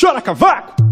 Chora cavaco!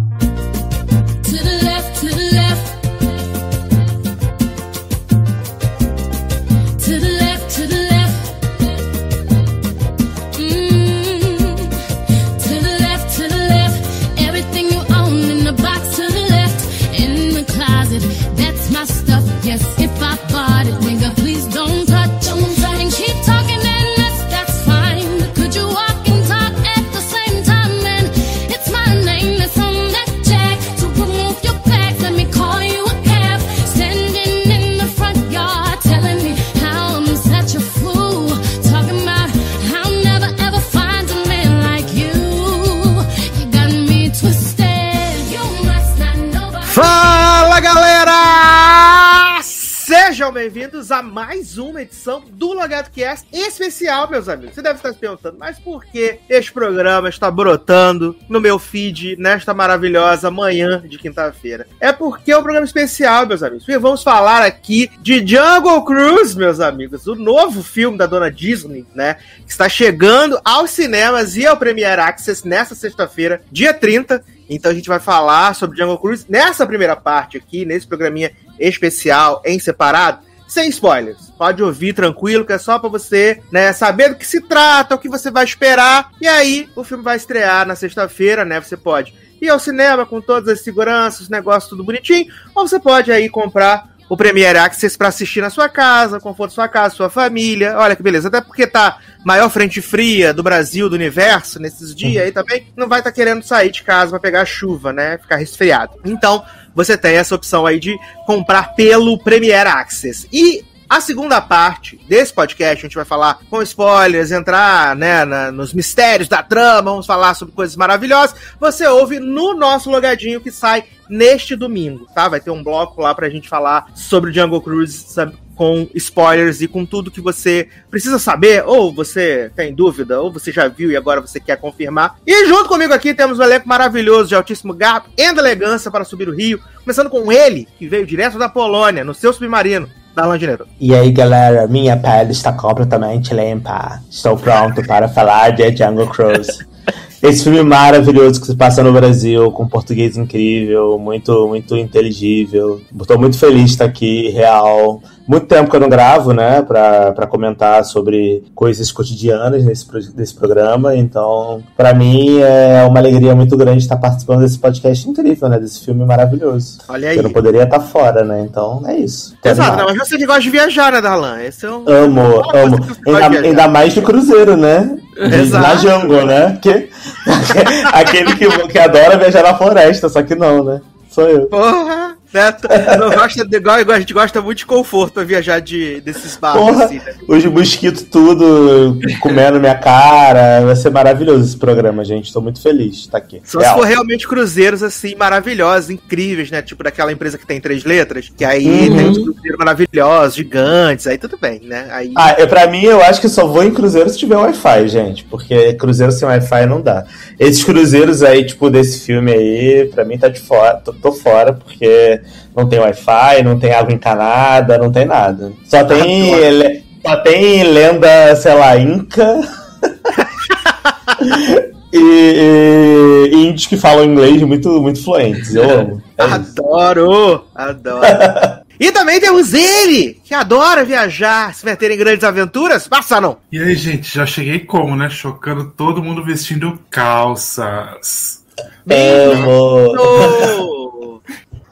Bem-vindos a mais uma edição do Logado Cast especial, meus amigos. Você deve estar se perguntando, mas por que este programa está brotando no meu feed nesta maravilhosa manhã de quinta-feira? É porque é um programa especial, meus amigos. E vamos falar aqui de Jungle Cruise, meus amigos, o novo filme da dona Disney, né? Que está chegando aos cinemas e ao Premiere Access nesta sexta-feira, dia 30. Então a gente vai falar sobre Jungle Cruise nessa primeira parte aqui, nesse programinha especial em separado, sem spoilers. Pode ouvir tranquilo, que é só pra você, né, saber do que se trata, o que você vai esperar. E aí, o filme vai estrear na sexta-feira, né? Você pode ir ao cinema com todas as seguranças, os negócios tudo bonitinho, ou você pode aí comprar o Premiere Access pra assistir na sua casa, conforto sua casa, sua família. Olha que beleza. Até porque tá maior frente fria do Brasil, do universo, nesses dias aí também, não vai estar querendo sair de casa pra pegar chuva, né? Ficar resfriado. Então, você tem essa opção aí de comprar pelo Premiere Access. E a segunda parte desse podcast, a gente vai falar com spoilers, entrar né, na- nos mistérios da trama, vamos falar sobre coisas maravilhosas. Você ouve no nosso logadinho que sai neste domingo, tá? Vai ter um bloco lá pra gente falar sobre o Jungle Cruise sabe, com spoilers e com tudo que você precisa saber, ou você tem dúvida, ou você já viu e agora você quer confirmar. E junto comigo aqui temos um elenco maravilhoso de altíssimo gato e elegância para subir o rio, começando com ele, que veio direto da Polônia, no seu submarino, Darlan Dinheiro. E aí, galera, minha pele está completamente limpa. Estou pronto para falar de Jungle Cruise. Esse filme maravilhoso que se passa no Brasil, com português incrível, muito, muito inteligível. Estou muito feliz de estar aqui, real. Muito tempo que eu não gravo, né, pra, pra comentar sobre coisas cotidianas nesse, desse programa. Então, pra mim, é uma alegria muito grande estar participando desse podcast incrível, né, desse filme maravilhoso. Olha aí. Eu não poderia estar fora, né? Então, é isso. Exato, não, mas você que gosta de viajar, né, Darlan? Esse é um. Amo, coisa amo. Ainda, ainda mais de cruzeiro, né? Exato. Na jungle, né? Que, aquele que, que adora viajar na floresta, só que não, né? Sou eu. Porra! Né? Não gosta de, igual, a gente gosta muito de conforto pra viajar de, desses barcos, Porra, assim, né? os mosquitos tudo comendo minha cara. Vai ser maravilhoso esse programa, gente. Tô muito feliz de estar aqui. Só se Real. for realmente cruzeiros, assim, maravilhosos, incríveis, né? Tipo daquela empresa que tem três letras, que aí Uhum. tem uns cruzeiros maravilhosos, gigantes, aí tudo bem, né? Aí... Ah, eu, pra mim, eu acho que só vou em cruzeiro se tiver Wi-Fi, gente. Porque cruzeiro sem Wi-Fi não dá. Esses cruzeiros aí, tipo, desse filme aí, pra mim tá de fora. Tô, tô fora, porque não tem Wi-Fi, não tem água encanada, não tem nada. Só tem. Adoro. le- Só tem lenda, sei lá, Inca. e, e índios que falam inglês muito, muito fluentes. Eu amo. É. Adoro! Adoro! e também temos ele, que adora viajar, se meter em grandes aventuras. Passa não! E aí, gente, já cheguei como, né? Chocando todo mundo vestindo calças. Amo.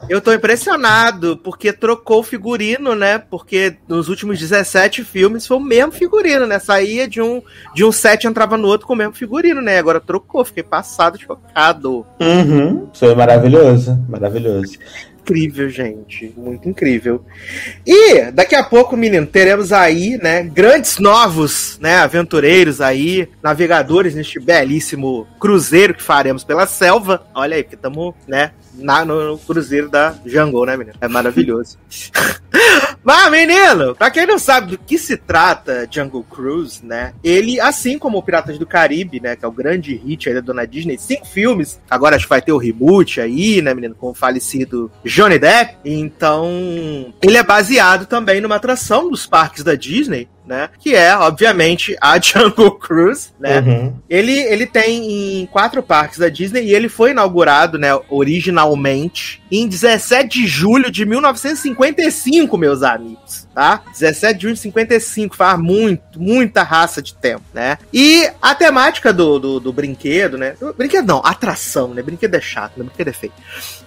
Eu tô impressionado, porque trocou o figurino, né? Porque nos últimos 17 filmes foi o mesmo figurino, né? Saía de um, de um set e entrava no outro com o mesmo figurino, né? Agora trocou, fiquei passado, chocado. Uhum. Foi maravilhoso. Maravilhoso. Incrível, gente. Muito incrível. E daqui a pouco, menino, teremos aí, né, grandes novos, né, aventureiros aí, navegadores neste belíssimo cruzeiro que faremos pela selva. Olha aí, porque estamos, né, na, no, cruzeiro da Jungle, né, menino? É maravilhoso. Mas, menino, pra quem não sabe do que se trata Jungle Cruise, né? Ele, assim como Piratas do Caribe, né? Que é o grande hit aí da Dona Disney, cinco filmes. Agora acho que vai ter o reboot aí, né, menino? Com o falecido Johnny Depp. Então, ele é baseado também numa atração dos parques da Disney, né? Que é, obviamente, a Jungle Cruise, né? Uhum. Ele, ele tem em quatro parques da Disney e ele foi inaugurado, né, originalmente, em 17 de julho de 1955, meus amigos, tá? 17 de julho de 55, faz muito, muita raça de tempo, né? E a temática do, do, do brinquedo, né? do- Brinquedo não, atração, né? Brinquedo é chato, né? Brinquedo é feio.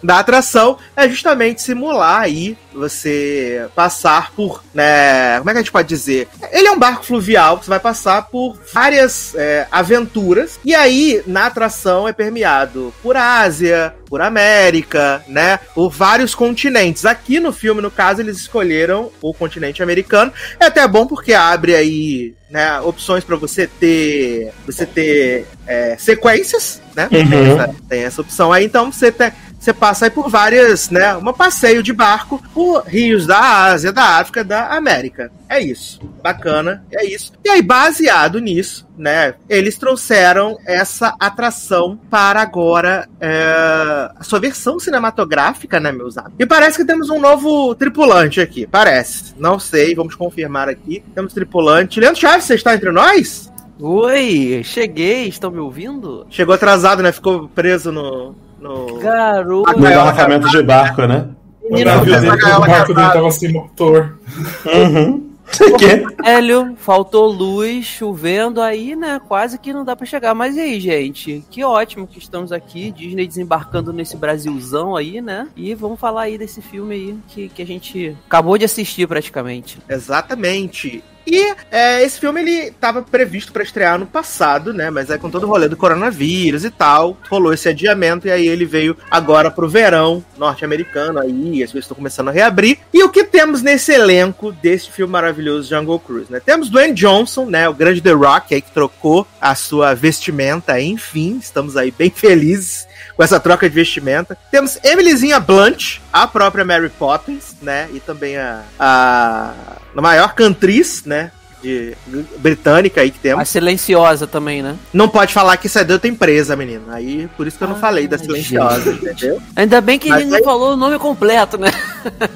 Da atração é justamente simular aí você passar por, né? Como é que a gente pode dizer? Ele é um barco fluvial que você vai passar por várias é, aventuras. E aí, na atração, é permeado por Ásia, por América, né? Por vários continentes. Aqui no filme, no caso, eles escolheram o continente americano. É até bom porque abre aí né, opções para você ter você ter é, sequências, né? Uhum. Tem, essa, tem essa opção aí, então você tem, você passa aí por várias, né? Um passeio de barco por rios da Ásia, da África, da América. É isso. Bacana, é isso. E aí, baseado nisso, né? Eles trouxeram essa atração para agora é, a sua versão cinematográfica, né, meus amigos? E parece que temos um novo tripulante aqui. Parece. Não sei, vamos confirmar aqui. Temos tripulante. Leandro Chaves, você está entre nós? Oi, cheguei, estão me ouvindo? Chegou atrasado, né? Ficou preso no. No... Garoto. No embarcamento de barco, né? O navio dele, o barco dele tava sem motor. Uhum. Que. Velho, faltou luz, chovendo aí, né? Quase que não dá pra chegar. Mas e aí, gente? Que ótimo que estamos aqui, Disney desembarcando nesse Brasilzão aí, né? E vamos falar aí desse filme aí que, que a gente acabou de assistir praticamente. Exatamente. E é, esse filme ele estava previsto para estrear no passado, né? Mas aí com todo o rolê do coronavírus e tal, rolou esse adiamento e aí ele veio agora pro verão norte-americano aí, as coisas estão começando a reabrir. E o que temos nesse elenco desse filme maravilhoso Jungle Cruise, né? Temos Dwayne Johnson, né? O grande The Rock aí que trocou a sua vestimenta, enfim, estamos aí bem felizes com essa troca de vestimenta. Temos Emilyzinha Blunt, a própria Mary Poppins, né? E também a, a, a maior cantriz, né? De, britânica aí que A temos. silenciosa também, né? Não pode falar que isso é de outra empresa, menino. Aí, por isso que eu não Ah, falei da silenciosa, entendeu? Ainda bem que Mas ele não aí- falou o nome completo, né?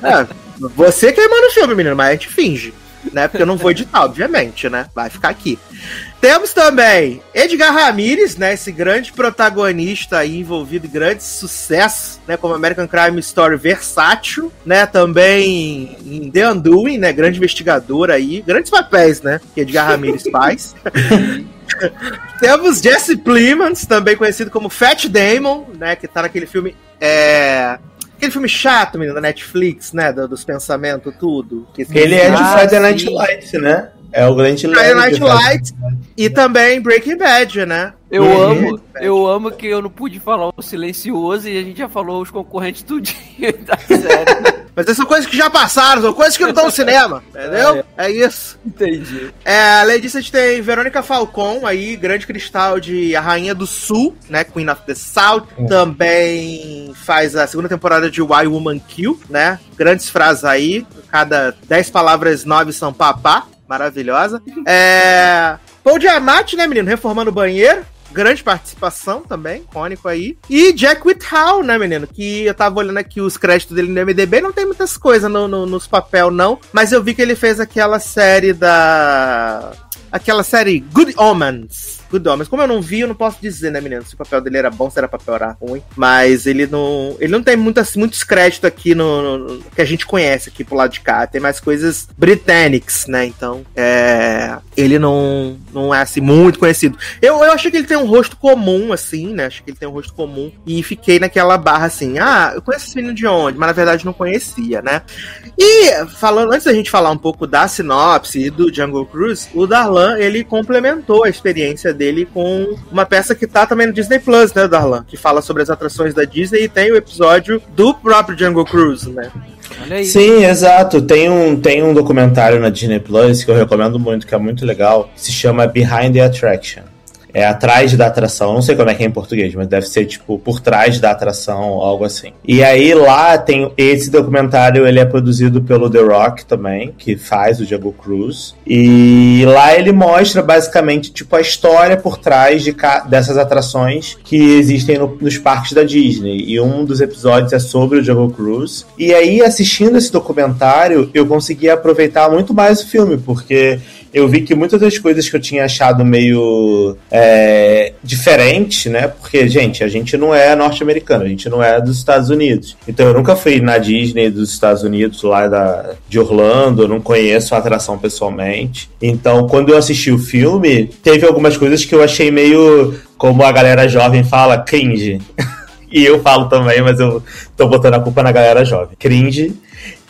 É, você que manda o filme, menino, mas a gente finge. Né? Porque eu não vou editar, obviamente, né? Vai ficar aqui. Temos também Edgar Ramirez, né? Esse grande protagonista aí envolvido em grandes sucessos, né? Como American Crime Story versátil, né? Também em The Undoing, né? Grande investigador aí. Grandes papéis, né? Que Edgar Ramirez faz. Temos Jesse Plemons, também conhecido como Fat Damon, né? Que tá naquele filme. É... Aquele filme chato, menino, da Netflix, né? do- dos pensamentos, tudo. Que Ele é de Ah, Friday Night. Lights, né? É o grande faz- Lights e também Breaking Bad, né? Eu Uhum. amo, eu amo que eu não pude falar o silencioso e a gente já falou os concorrentes tudinho da série. Mas essas são coisas que já passaram, são coisas que não estão no cinema, entendeu? É isso. Entendi. É, além disso, a gente tem Verônica Falcon aí, grande cristal de A Rainha do Sul, né? Queen of the South. Também faz a segunda temporada de Why Woman Kill, né? Grandes frases aí. Cada 10 palavras, 9 são papá. Maravilhosa. É. Paul Diamante, né, menino? Reformando o banheiro. Grande participação também, icônico aí. E Jack Whitehall, né, menino? Que eu tava olhando aqui os créditos dele no MDB, não tem muitas coisas no, no- nos papel, não. Mas eu vi que ele fez aquela série da. Aquela série Good Omens. Good Omens. Como eu não vi, eu não posso dizer, né, menino? Se o papel dele era bom, se era papel era ruim. Mas ele não. Ele não tem muitas, muitos créditos aqui no, no- que a gente conhece aqui pro lado de cá. Tem mais coisas britânicas, né? Então, é. Ele não, não é assim muito conhecido. Eu, eu achei que ele tem um rosto comum, assim, né? Achei que ele tem um rosto comum. E fiquei naquela barra assim, ah, eu conheço esse menino de onde? Mas na verdade não conhecia, né? E falando, antes da gente falar um pouco da sinopse e do Jungle Cruise, o Darlan, ele complementou a experiência dele com uma peça que tá também no Disney Plus, né, Darlan? Que fala sobre as atrações da Disney e tem o episódio do próprio Jungle Cruise, né? Sim, exato. Tem um, tem um documentário na Disney Plus que eu recomendo muito, que é muito legal, que se chama Behind the Attraction. É atrás da atração, não sei como é que é em português, mas deve ser tipo por trás da atração, algo assim. E aí lá tem esse documentário, ele é produzido pelo The Rock também, que faz o Jungle Cruise. E lá ele mostra basicamente tipo a história por trás de dessas atrações que existem no- nos parques da Disney. E um dos episódios é sobre o Jungle Cruise. E aí assistindo esse documentário, eu consegui aproveitar muito mais o filme, porque eu vi que muitas das coisas que eu tinha achado meio é, diferente, né? Porque, gente, a gente não é norte-americano, a gente não é dos Estados Unidos. Então eu nunca fui na Disney dos Estados Unidos, lá da, de Orlando, eu não conheço a atração pessoalmente. Então, quando eu assisti o filme, teve algumas coisas que eu achei meio, como a galera jovem fala, cringe. e eu falo também, mas eu tô botando a culpa na galera jovem. Cringe.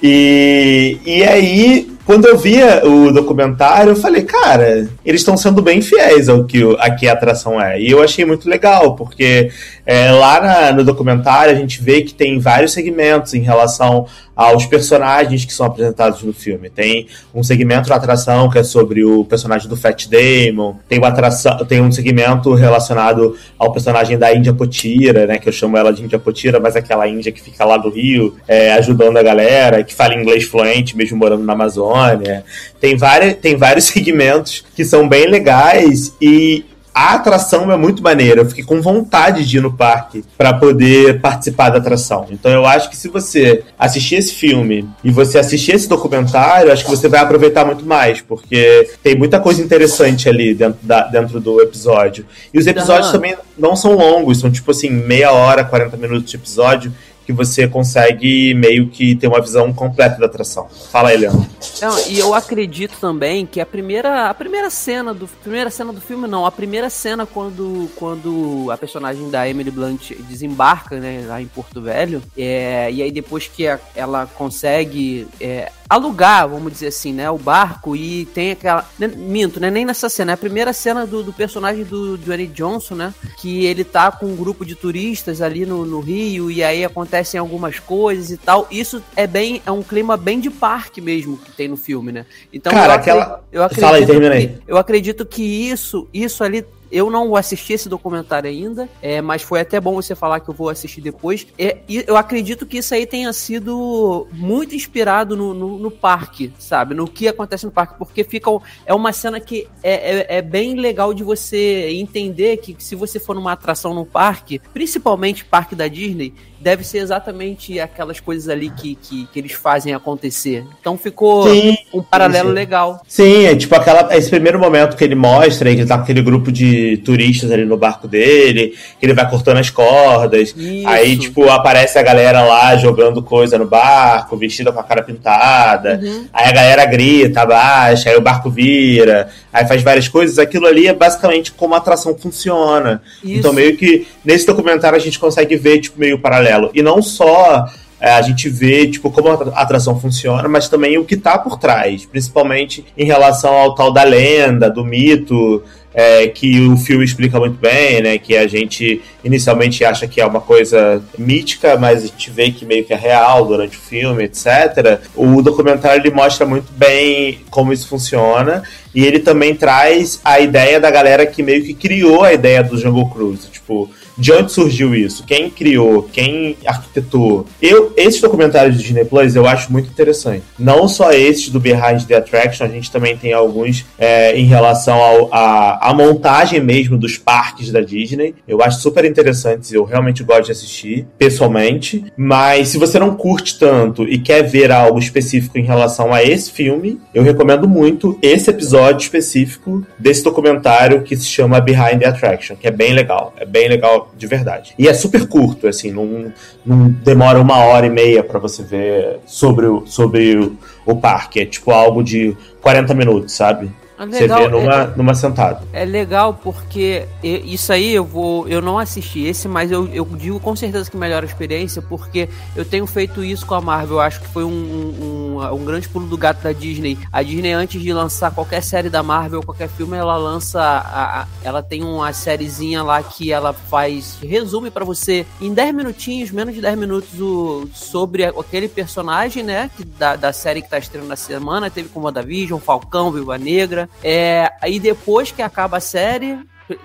E, e aí, quando eu via o documentário, eu falei, cara, eles estão sendo bem fiéis ao que, a que a atração é. E eu achei muito legal, porque é, lá na, no documentário a gente vê que tem vários segmentos em relação aos personagens que são apresentados no filme. Tem um segmento da atração que é sobre o personagem do Fat Damon, tem, uma atração, tem um segmento relacionado ao personagem da Índia Potira, né, que eu chamo ela de Índia Potira, mas é aquela Índia que fica lá do Rio, é, ajudando a galera, que fala inglês fluente, mesmo morando na Amazônia. Tem, várias, tem vários segmentos que são bem legais e a atração é muito maneira. Eu fiquei com vontade de ir no parque para poder participar da atração. Então eu acho que se você assistir esse filme e você assistir esse documentário, acho que você vai aproveitar muito mais, porque tem muita coisa interessante ali dentro, da, dentro do episódio. E os episódios uhum. também não são longos, são tipo assim, meia hora, 40 minutos de episódio que você consegue meio que ter uma visão completa da atração. Fala aí, Leandro. Não, e eu acredito também que a primeira, a primeira cena do primeira cena do filme não, a primeira cena quando, quando a personagem da Emily Blunt desembarca, né, lá em Porto Velho, é, e aí depois que a, ela consegue é, alugar, vamos dizer assim, né, o barco e tem aquela, né, minto, né, nem nessa cena, é a primeira cena do, do personagem do Johnny Johnson, né, que ele tá com um grupo de turistas ali no, no Rio e aí acontecem algumas coisas e tal. Isso é bem, é um clima bem de parque mesmo que tem no filme, né? Então Cara, eu, aquela... eu acredito Fala aí, termina aí. Que, eu acredito que isso, isso ali eu não assisti esse documentário ainda, é, mas foi até bom você falar que eu vou assistir depois. É, e eu acredito que isso aí tenha sido muito inspirado no, no, no, parque, sabe? No que acontece no parque, porque fica é uma cena que é, é, é, bem legal de você entender que se você for numa atração no parque, principalmente parque da Disney, deve ser exatamente aquelas coisas ali que, que, que eles fazem acontecer. Então ficou sim, um paralelo sim. legal. Sim, é tipo aquela, esse primeiro momento que ele mostra, que ele tá com aquele grupo de turistas ali no barco dele, que ele vai cortando as cordas, Isso. aí tipo aparece a galera lá jogando coisa no barco, vestida com a cara pintada, uhum. aí a galera grita, abaixa, aí o barco vira, aí faz várias coisas, aquilo ali é basicamente como a atração funciona. Isso. Então meio que nesse documentário a gente consegue ver tipo meio paralelo paralelo. E não só é, a gente vê tipo, como a atração funciona, mas também o que está por trás, principalmente em relação ao tal da lenda, do mito, é, que o filme explica muito bem, né? Que a gente inicialmente acha que é uma coisa mítica, mas a gente vê que meio que é real durante o filme, etc. O documentário ele mostra muito bem como isso funciona e ele também traz a ideia da galera que meio que criou a ideia do Jungle Cruise, tipo de onde surgiu isso? Quem criou? Quem arquitetou? Eu, esses documentários do Disney Plus eu acho muito interessante. Não só esses do Behind the Attraction, a gente também tem alguns é, em relação à montagem mesmo dos parques da Disney. Eu acho super interessantes, eu realmente gosto de assistir, pessoalmente. Mas se você não curte tanto e quer ver algo específico em relação a esse filme, eu recomendo muito esse episódio específico desse documentário que se chama Behind the Attraction, que é bem legal. É bem legal de verdade. E é super curto, assim, não, não demora uma hora e meia para você ver sobre, o, sobre o, o parque. É tipo algo de 40 minutos, sabe? É legal, Você vê numa, é, numa sentada. É legal porque isso aí eu vou. Eu não assisti esse, mas eu, eu digo com certeza que melhora a experiência, porque eu tenho feito isso com a Marvel. Eu acho que foi um, um, um, grande pulo do gato da Disney. A Disney, antes de lançar qualquer série da Marvel, qualquer filme, ela lança. A, a, ela tem uma sériezinha lá que ela faz. Resume para você em 10 minutinhos, menos de 10 minutos, o, sobre aquele personagem, né? Que, da, da série que tá estreando na semana. Teve com WandaVision, Falcão, Viúva Negra. É, aí depois que acaba a série,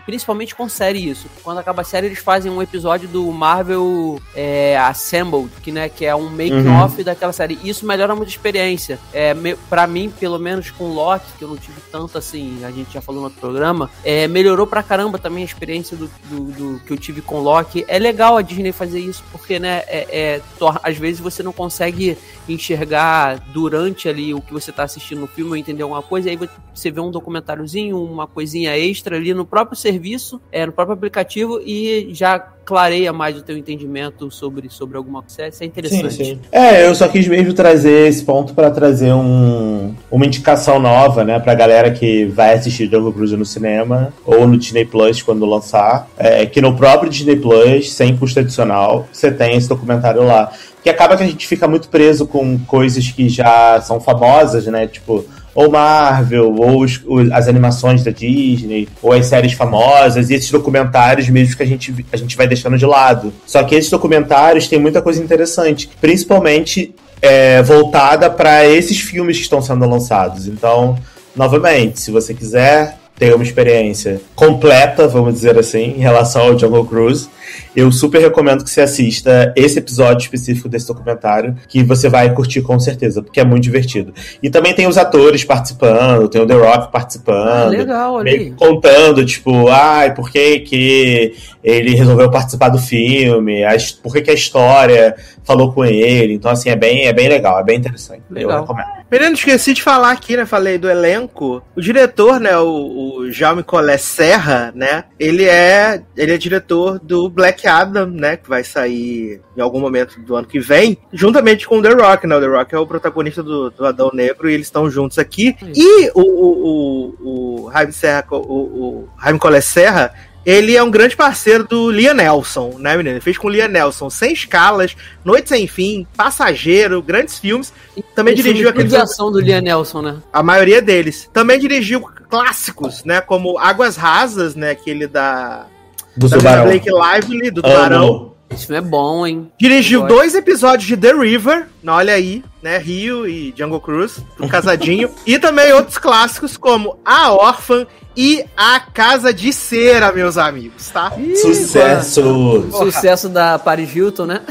principalmente com série isso. Quando acaba a série, eles fazem um episódio do Marvel é, Assembled, que, né, que é um make-off daquela série. Isso melhora muito a experiência. É, me, pra mim, pelo menos com Loki, que eu não tive tanto assim, a gente já falou no outro programa, é, melhorou pra caramba também a experiência do, do- do que eu tive com Loki. É legal a Disney fazer isso, porque, né, é, é, às vezes você não consegue enxergar durante ali o que você tá assistindo no filme ou entender alguma coisa, aí você vê um documentáriozinho, uma coisinha extra ali no próprio serviço, é, no próprio aplicativo e já clareia mais o teu entendimento sobre, sobre alguma coisa. Isso é interessante. Sim, sim. É, eu só quis mesmo trazer esse ponto pra trazer um, uma indicação nova, né, pra galera que vai assistir Jungle Cruise no cinema ou no Disney Plus quando lançar. É, que no próprio Disney Plus, sem custo adicional, você tem esse documentário lá. Que acaba que a gente fica muito preso com coisas que já são famosas, né? Tipo, ou Marvel, ou os- as animações da Disney, ou as séries famosas, e esses documentários mesmo que a gente, a gente vai deixando de lado. Só que esses documentários têm muita coisa interessante, principalmente é, voltada para esses filmes que estão sendo lançados. Então, novamente, se você quiser ter uma experiência completa, vamos dizer assim, em relação ao Jungle Cruise, eu super recomendo que você assista esse episódio específico desse documentário, que você vai curtir com certeza, porque é muito divertido. E também tem os atores participando, tem o The Rock participando. Ah, legal, olha contando, tipo, ai, por que que ele resolveu participar do filme, a por que que a história falou com ele. Então, assim, é bem, é bem legal, é bem interessante. Legal. Eu recomendo. Menino, esqueci de falar aqui, né? Falei do elenco. O diretor, né? O, o Jaume Collet Serra, né? Ele é, ele é diretor do Black Adam, né? Que vai sair em algum momento do ano que vem, juntamente com o The Rock, né? O The Rock é o protagonista do, do Adão Negro e eles estão juntos aqui. E o, o, o, o Jaime Serra, o, o Jaime Collet Serra, ele é um grande parceiro do Liam Nelson, né, menino? Ele fez com o Liam Nelson Sem Escalas, Noite Sem Fim, Passageiro, grandes filmes. Também filme dirigiu aquele ação do Liam Nelson, né? a maioria deles. Também dirigiu clássicos, né? Como Águas Rasas, né? Aquele da, Do da Tubarão. Blake Lively, do Tubarão. Esse filme é bom, hein? Dirigiu dois episódios de The River, não, olha aí, né? Rio e Jungle Cruise, tudo casadinho. e também outros clássicos como A Órfã e A Casa de Cera, meus amigos, tá? Sucesso! Sucesso da Paris Hilton, né?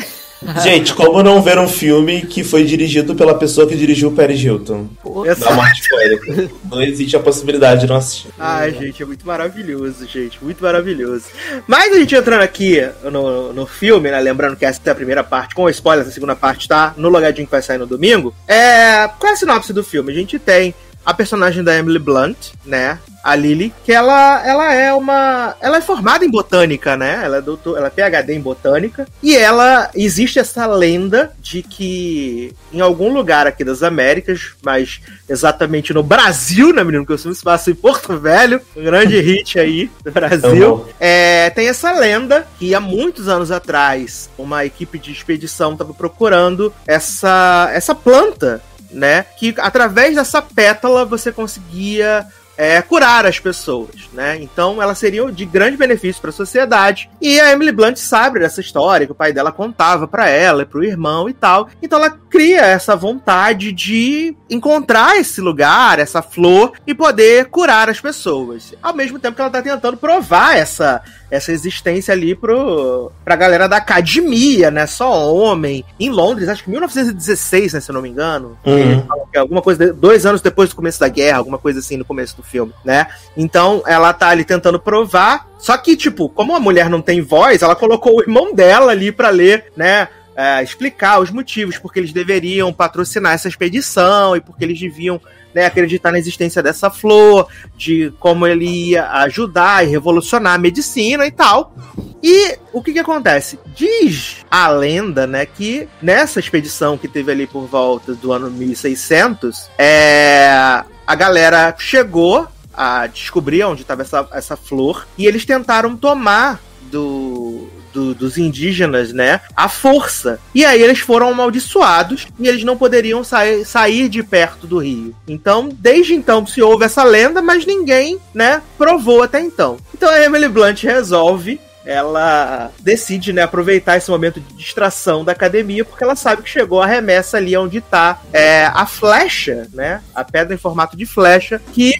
Gente, como não ver um filme que foi dirigido pela pessoa que dirigiu o Paris Hilton? Uma spoiler. Não existe a possibilidade de não assistir. Ai, gente, é muito maravilhoso, gente. Muito maravilhoso. Mas a gente entrando aqui no, no filme, né? Lembrando que essa é a primeira parte, com spoilers, a segunda parte tá no logadinho que vai sair no domingo. É. Qual é a sinopse do filme? A gente tem a personagem da Emily Blunt, né? A Lily, que ela, ela é uma. Ela é formada em botânica, né? Ela é, doutor, ela é PhD em botânica. E ela. Existe essa lenda de que em algum lugar aqui das Américas, mas exatamente no Brasil, né, menino? Que filme se passa em Porto Velho, um grande hit aí do Brasil. É, tem essa lenda que há muitos anos atrás uma equipe de expedição estava procurando essa, essa planta, né? Que através dessa pétala você conseguia é, curar as pessoas, né? Então ela seria de grande benefício para a sociedade. E a Emily Blunt sabe dessa história que o pai dela contava para ela e para o irmão e tal. Então ela cria essa vontade de encontrar esse lugar, essa flor e poder curar as pessoas. Ao mesmo tempo que ela tá tentando provar essa essa existência ali pro, pra galera da academia, né? Só homem. Em Londres, acho que 1916, né? Se eu não me engano. Uhum. Alguma coisa, de- dois anos depois do começo da guerra, alguma coisa assim no começo do filme, né? Então ela tá ali tentando provar. Só que, tipo, como a mulher não tem voz, ela colocou o irmão dela ali pra ler, né? é, explicar os motivos porque eles deveriam patrocinar essa expedição e porque eles deviam né, acreditar na existência dessa flor, de como ele ia ajudar e revolucionar a medicina e tal. E o que que acontece? Diz a lenda, né, que nessa expedição que teve ali por volta do ano 1600, é, a galera chegou a descobrir onde estava essa, essa flor e eles tentaram tomar do, do- dos indígenas, né, a força. E aí eles foram amaldiçoados e eles não poderiam sair, sair de perto do rio. Então, desde então se ouve essa lenda, mas ninguém, né, provou até então. Então a Emily Blunt resolve ela decide, né, aproveitar esse momento de distração da academia, porque ela sabe que chegou a remessa ali onde tá é, a flecha, né, a pedra em formato de flecha, que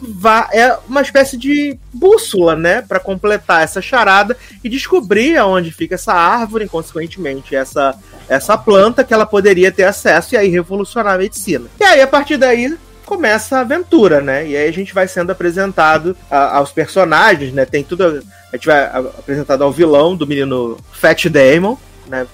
é uma espécie de bússola, né, para completar essa charada e descobrir aonde fica essa árvore, consequentemente essa essa planta que ela poderia ter acesso e aí revolucionar a medicina. E aí a partir daí começa a aventura, né? E aí a gente vai sendo apresentado a- aos personagens, né? Tem tudo. A gente vai apresentado ao vilão do menino Fat Damon, né?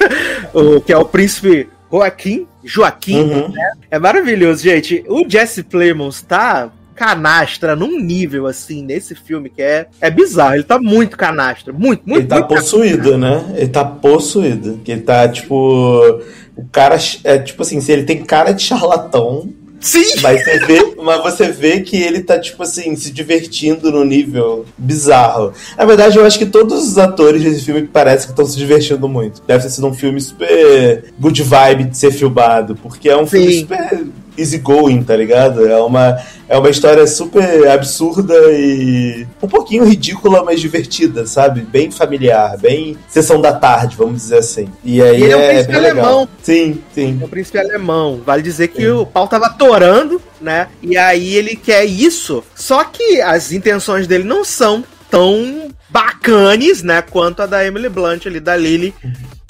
o, que é o príncipe Joaquim. Joaquim. Uhum. É maravilhoso, gente. O Jesse Plemons tá canastra num nível assim nesse filme que é, é bizarro. Ele tá muito canastra. Muito, muito, Ele tá muito possuído, né? Ele tá possuído. Que ele tá, tipo. O cara. É tipo assim, se ele tem cara de charlatão, Sim! mas você vê, mas você vê que ele tá, tipo assim, se divertindo no nível bizarro. Na verdade, eu acho que todos os atores desse filme parecem que estão se divertindo muito. Deve ter sido um filme super good vibe de ser filmado, porque é um filme Sim. super easygoing, tá ligado? É uma, é uma história super absurda e um pouquinho ridícula, mas divertida, sabe? Bem familiar, bem sessão da tarde, vamos dizer assim. E aí ele é um é, príncipe bem legal. alemão. Sim, sim. É o príncipe alemão. Vale dizer que o pau tava torando, né? E aí ele quer isso. Só que as intenções dele não são tão bacanes, né? Quanto a da Emily Blunt ali, da Lily,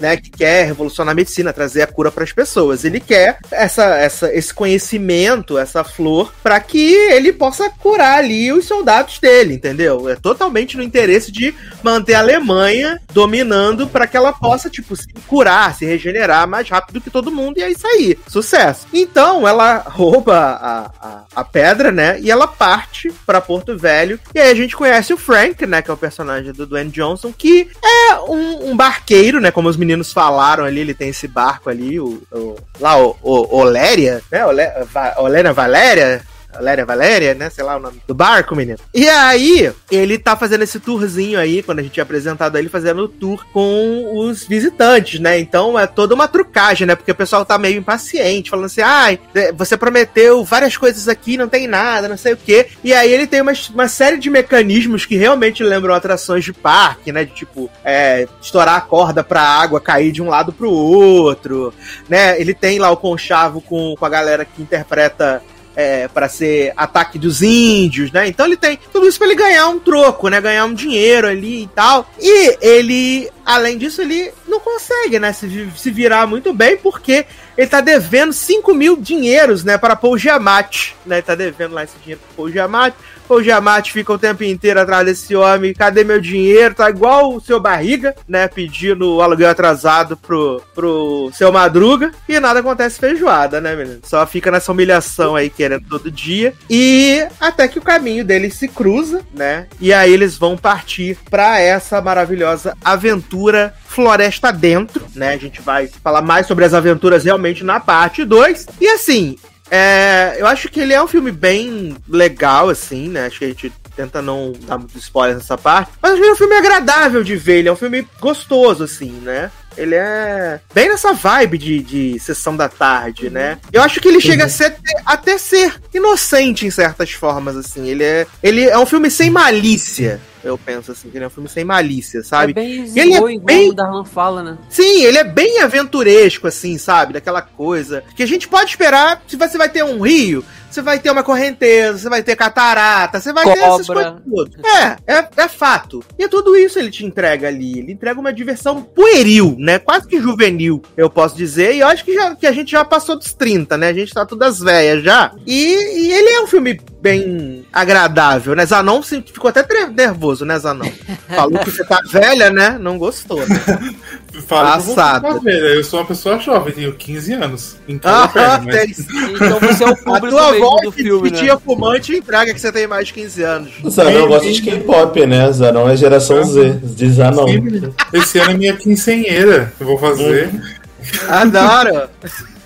né? Que quer revolucionar a medicina, trazer a cura para as pessoas. Ele quer essa, essa, esse conhecimento, essa flor, para que ele possa curar ali os soldados dele, entendeu? É totalmente no interesse de manter a Alemanha dominando para que ela possa, tipo, se curar, se regenerar mais rápido que todo mundo e é isso aí. Sucesso. Então ela rouba a, a, a pedra, né? E ela parte para Porto Velho. E aí a gente conhece o Frank, né? Que é o personagem do Dwayne Johnson, que é um, um barqueiro, né? Como os meninos falaram ali, ele tem esse barco ali, o, o- lá, o, o Oléria, né? Olé, Va, Oléria Valéria. Valéria Valéria, né? Sei lá o nome do barco, menino. E aí, ele tá fazendo esse tourzinho aí, quando a gente tinha apresentado ele, fazendo o tour com os visitantes, né? Então é toda uma trucagem, né? Porque o pessoal tá meio impaciente, falando assim, ai, é, você prometeu várias coisas aqui, não tem nada, não sei o quê. E aí ele tem uma, uma série de mecanismos que realmente lembram atrações de parque, né? De tipo, é, estourar a corda pra água cair de um lado pro outro, né? Ele tem lá o conchavo com, com a galera que interpreta é, para ser ataque dos índios, né? Então ele tem tudo isso para ele ganhar um troco, né? Ganhar um dinheiro ali e tal. E ele, além disso, ele não consegue, né? Se, se virar muito bem, porque ele tá devendo 5 mil dinheiros, né? Para Paul Giamatti, né? Ele tá devendo lá esse dinheiro para Paul Giamatti. Paul Giamatti fica o tempo inteiro atrás desse homem. Cadê meu dinheiro? Tá igual o seu barriga, né? Pedindo o aluguel atrasado pro, pro seu Madruga. E nada acontece feijoada, né, menino? Só fica nessa humilhação aí querendo todo dia. E até que o caminho deles se cruza, né? E aí eles vão partir pra essa maravilhosa aventura floresta dentro, né? A gente vai falar mais sobre as aventuras realmente na parte 2. E assim, é, eu acho que ele é um filme bem legal, assim, né? Acho que a gente tenta não dar muito spoiler nessa parte. Mas acho que ele é um filme agradável de ver, ele é um filme gostoso, assim, né? Ele é bem nessa vibe de, de sessão da tarde, né? Eu acho que ele chega a ser, até ser inocente em certas formas, assim. Ele é, ele é um filme sem malícia. Eu penso assim, que ele é um filme sem malícia, sabe? É bem Ele é igual bem- o Darlan fala, né? Sim, ele é bem aventuresco, assim, sabe? Daquela coisa que a gente pode esperar se você vai ter um rio, você vai ter uma correnteza, você vai ter catarata, você vai ter essas Cobra. coisas todas. É, é, é fato. E é tudo isso ele te entrega ali. Ele entrega uma diversão pueril, né? Quase que juvenil, eu posso dizer. E eu acho que, já, que a gente já passou dos 30, né? A gente tá todas velhas já. E, e ele é um filme bem agradável, né? Zanon se- ficou até nervoso, né, Zanon? Falou que você tá velha, né? Não gostou, né? Fala eu velha. Eu sou uma pessoa jovem, tenho 15 anos. Então Ah, eu perco, mas- tem Então você é o A público voz do que, filme, que né? tinha fumante entrega que você tem mais de 15 anos. Zanon gosta de K-pop, né? Zanon é geração Z. Diz Zanon. Sim, Esse ano é minha quincenheira. Eu vou fazer. Adoro!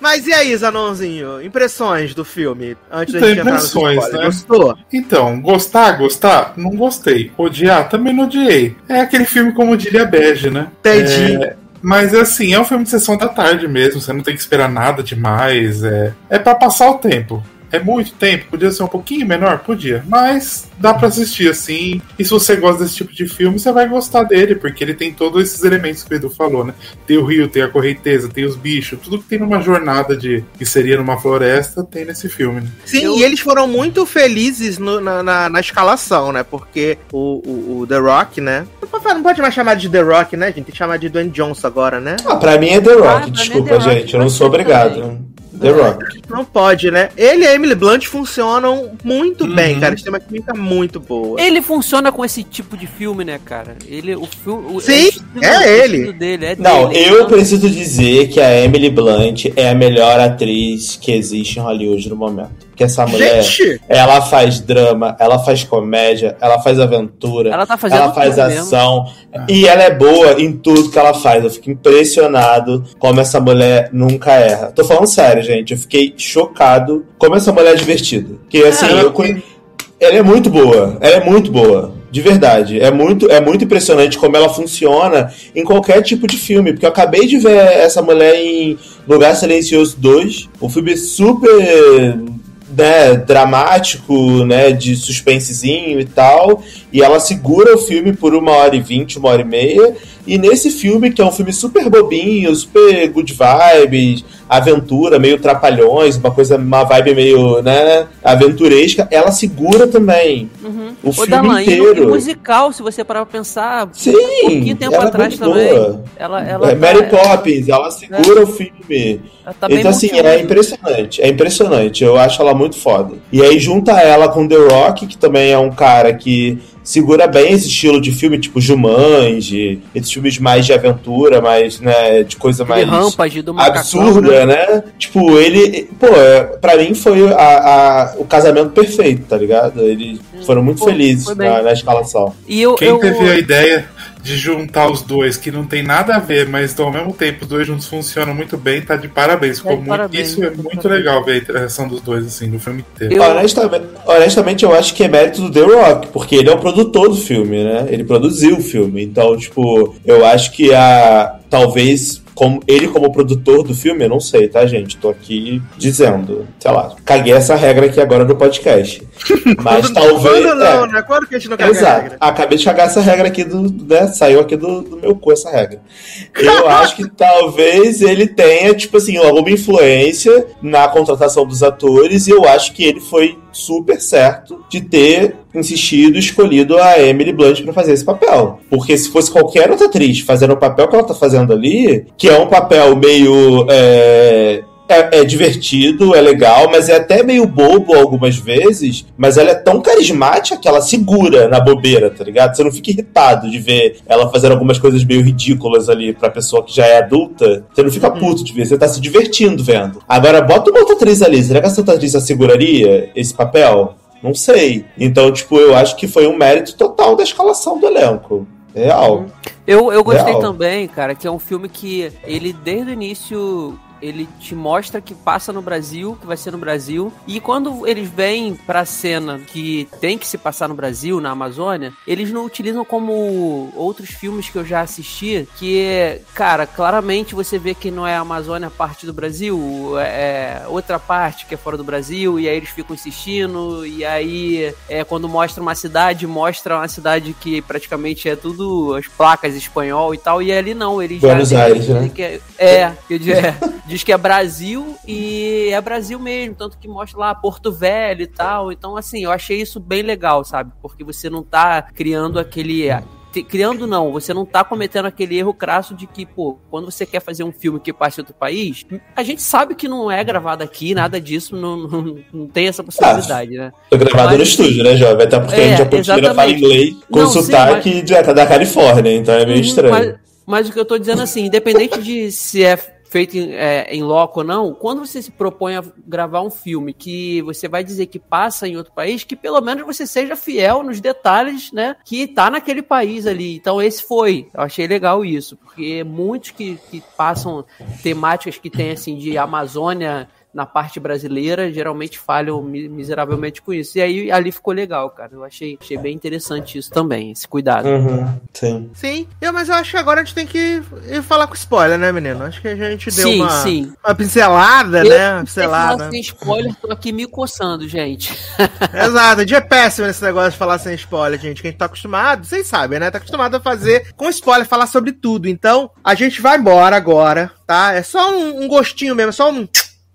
Mas e aí, Zanonzinho? Impressões do filme? Antes da Então, gente entrar impressões, spoilers. né? Gostou? Então, gostar, gostar? Não gostei. Odiar? Também não odiei. É aquele filme como diria Bege, né? Entendi. É, mas assim, é um filme de sessão da tarde mesmo. Você não tem que esperar nada demais. É, é para passar o tempo. É muito tempo, podia ser um pouquinho menor? Podia. Mas dá pra assistir assim. E se você gosta desse tipo de filme, você vai gostar dele, porque ele tem todos esses elementos que o Edu falou, né? Tem o rio, tem a correnteza, tem os bichos, tudo que tem numa jornada de que seria numa floresta, tem nesse filme, né? Sim, Eu- e eles foram muito felizes no- na, na, na escalação, né? Porque o, o, o The Rock, né? Não pode- mais chamar de The Rock, né, gente? Tem que chamar de Dwayne Johnson agora, né? Ah, pra mim é The Ah, Rock, mim é desculpa, The Rock, gente. Eu não sou obrigado. The Rock. Não pode, né? Ele e a Emily Blunt funcionam muito Uhum. bem, cara. Eles têm uma química muito boa. Ele funciona com esse tipo de filme, né, cara? Ele, o filme. o- Sim, o é ele. Dele, é Não, dele, eu então- preciso dizer que a Emily Blunt é a melhor atriz que existe em Hollywood no momento. Que essa mulher, Gente! ela faz drama, ela faz comédia, ela faz aventura, Ela tá fazendo ela faz mesmo. ação. E ela é boa em tudo que ela faz. Eu fico impressionado como essa mulher nunca erra. Tô falando sério, gente. Eu fiquei chocado como essa mulher é divertida. Que assim, Ela- eu conhe- ela é muito boa. Ela é muito boa. De verdade. É muito, é muito impressionante como ela funciona em qualquer tipo de filme. Porque eu acabei de ver essa mulher em Lugar Silencioso 2. Um filme super né, dramático, né, de suspensezinho e tal, e ela segura o filme por uma hora e vinte, uma hora e meia, e nesse filme, que é um filme super bobinho, super good vibes, aventura, meio trapalhões, uma coisa, uma vibe meio, né, aventuresca, ela segura também Uhum. o filme Darlan, e no- e inteiro. musical, se você parar pra pensar, Sim, um pouquinho tempo é atrás também. boa. Ela, ela É, tá- Mary Poppins, ela segura o filme. ela tá então, assim, é impressionante. É impressionante. Eu acho ela muito foda. E aí, junta ela com The Rock, que também é um cara que segura bem esse estilo de filme, tipo Jumanji, esses filmes mais de aventura, mais, né, de coisa mais Rampage do macacão, absurda, né? né? Tipo, ele, pô, é, pra mim foi a, a- o casamento perfeito, tá ligado? Eles foram muito Foi- felizes na, na escalação. E eu, Quem eu, teve a ideia de juntar os dois, que não tem nada a ver, mas ao mesmo tempo os dois juntos funcionam muito bem, tá de parabéns. Ficou de muito- parabéns, isso é tá de muito parabéns. legal ver a interação dos dois, assim, no filme inteiro. Eu- Honestamente, honestamente, eu acho que é mérito do The Rock, porque ele é o produtor do filme, né? Ele produziu o filme. Então, tipo, eu acho que a. Talvez. Como, ele como produtor do filme, eu não sei, tá, gente? Tô aqui dizendo, sei lá, caguei essa regra aqui agora no podcast. Mas talvez. Quando não, é, né? Quando que a gente não caga Exato. regra? Acabei de cagar essa regra aqui do. Né? Saiu aqui do, do meu cu essa regra. Eu acho que talvez ele tenha, tipo assim, alguma influência na contratação dos atores, e eu acho que ele foi super certo de ter insistido escolhido a Emily Blunt pra fazer esse papel. Porque se fosse qualquer outra atriz fazendo o papel que ela tá fazendo ali, que é um papel meio. é, é, é divertido, é legal, mas é até meio bobo algumas vezes. Mas ela é tão carismática que ela segura na bobeira, tá ligado? Você não fica irritado de ver ela fazendo algumas coisas meio ridículas ali pra pessoa que já é adulta. Você não fica puto de ver, você tá se divertindo vendo. Agora, bota uma outra atriz ali. Será que essa outra atriz seguraria esse papel? Não sei. Então, tipo, eu acho que foi um mérito total da escalação do elenco. Real. Eu, eu gostei Real. também, cara, que é um filme que ele, desde o início, ele te mostra que passa no Brasil, que vai ser no Brasil. E quando eles vêm pra cena que tem que se passar no Brasil, na Amazônia, eles não utilizam como outros filmes que eu já assisti, que, cara, claramente você vê que não é a Amazônia parte do Brasil, é outra parte que é fora do Brasil, e aí eles ficam insistindo, e aí é, quando mostra uma cidade, mostra uma cidade que praticamente é tudo as placas espanhol e tal, e ali não, eles Buenos já Aires, dizem né? que é, é, é, diz que é Brasil e é Brasil mesmo, tanto que mostra lá Porto Velho e tal. Então, assim, eu achei isso bem legal, sabe? Porque você não tá criando aquele. te- Criando não, você não tá cometendo aquele erro crasso de que, pô, quando você quer fazer um filme que passe em outro país, a gente sabe que não é gravado aqui, nada disso, não, não, não tem essa possibilidade, né? Foi gravado Mas- no estúdio, né, Jovem? Até porque É, a gente japonesa fala inglês com Não, sim, sotaque de- da Califórnia, então é meio Uhum, estranho. Mas, mas o que eu tô dizendo assim, independente de se é feito em, é, em loco ou não, quando você se propõe a gravar um filme que você vai dizer que passa em outro país, que pelo menos você seja fiel nos detalhes, né, que tá naquele país ali. Então esse foi, eu achei legal isso, porque muitos que, que passam temáticas que tem assim de Amazônia na parte brasileira geralmente falham mi- miseravelmente com isso. E aí ali ficou legal, cara. Eu achei, achei bem interessante isso também, esse cuidado. Uhum, sim. Sim, eu, mas eu acho que agora a gente tem que ir falar com spoiler, né, menino? Acho que a gente deu Sim, uma, sim. uma pincelada, Eu né? Pincelada. falar sem spoiler, tô aqui me coçando, gente. Exato, dia é péssimo nesse negócio de falar sem spoiler, gente. Que a gente tá acostumado, vocês sabem, né? Tá acostumado a fazer com spoiler, falar sobre tudo. Então, a gente vai embora agora, tá? É só um, um gostinho mesmo, é só um.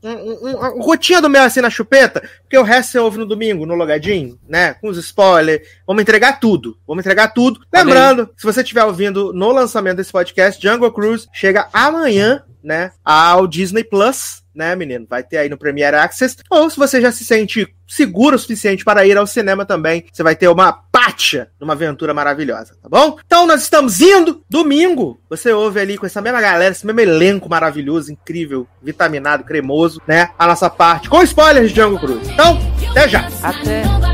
Um, um, um gotinha do mel assim na chupeta, porque o resto você ouve no domingo, no logadinho, né? Com os spoilers. Vamos entregar tudo. Vamos entregar tudo. Lembrando, se você estiver ouvindo no lançamento desse podcast, Jungle Cruise chega amanhã, né? Ao Disney Plus, né, menino? Vai ter aí no Premiere Access. Ou se você já se sente seguro o suficiente para ir ao cinema também, você vai ter uma numa aventura maravilhosa, tá bom? Então nós estamos indo domingo. Você ouve ali com essa mesma galera, esse mesmo elenco maravilhoso, incrível, vitaminado, cremoso, né? A nossa parte com spoilers de Django Cruz. Então, até já. Até.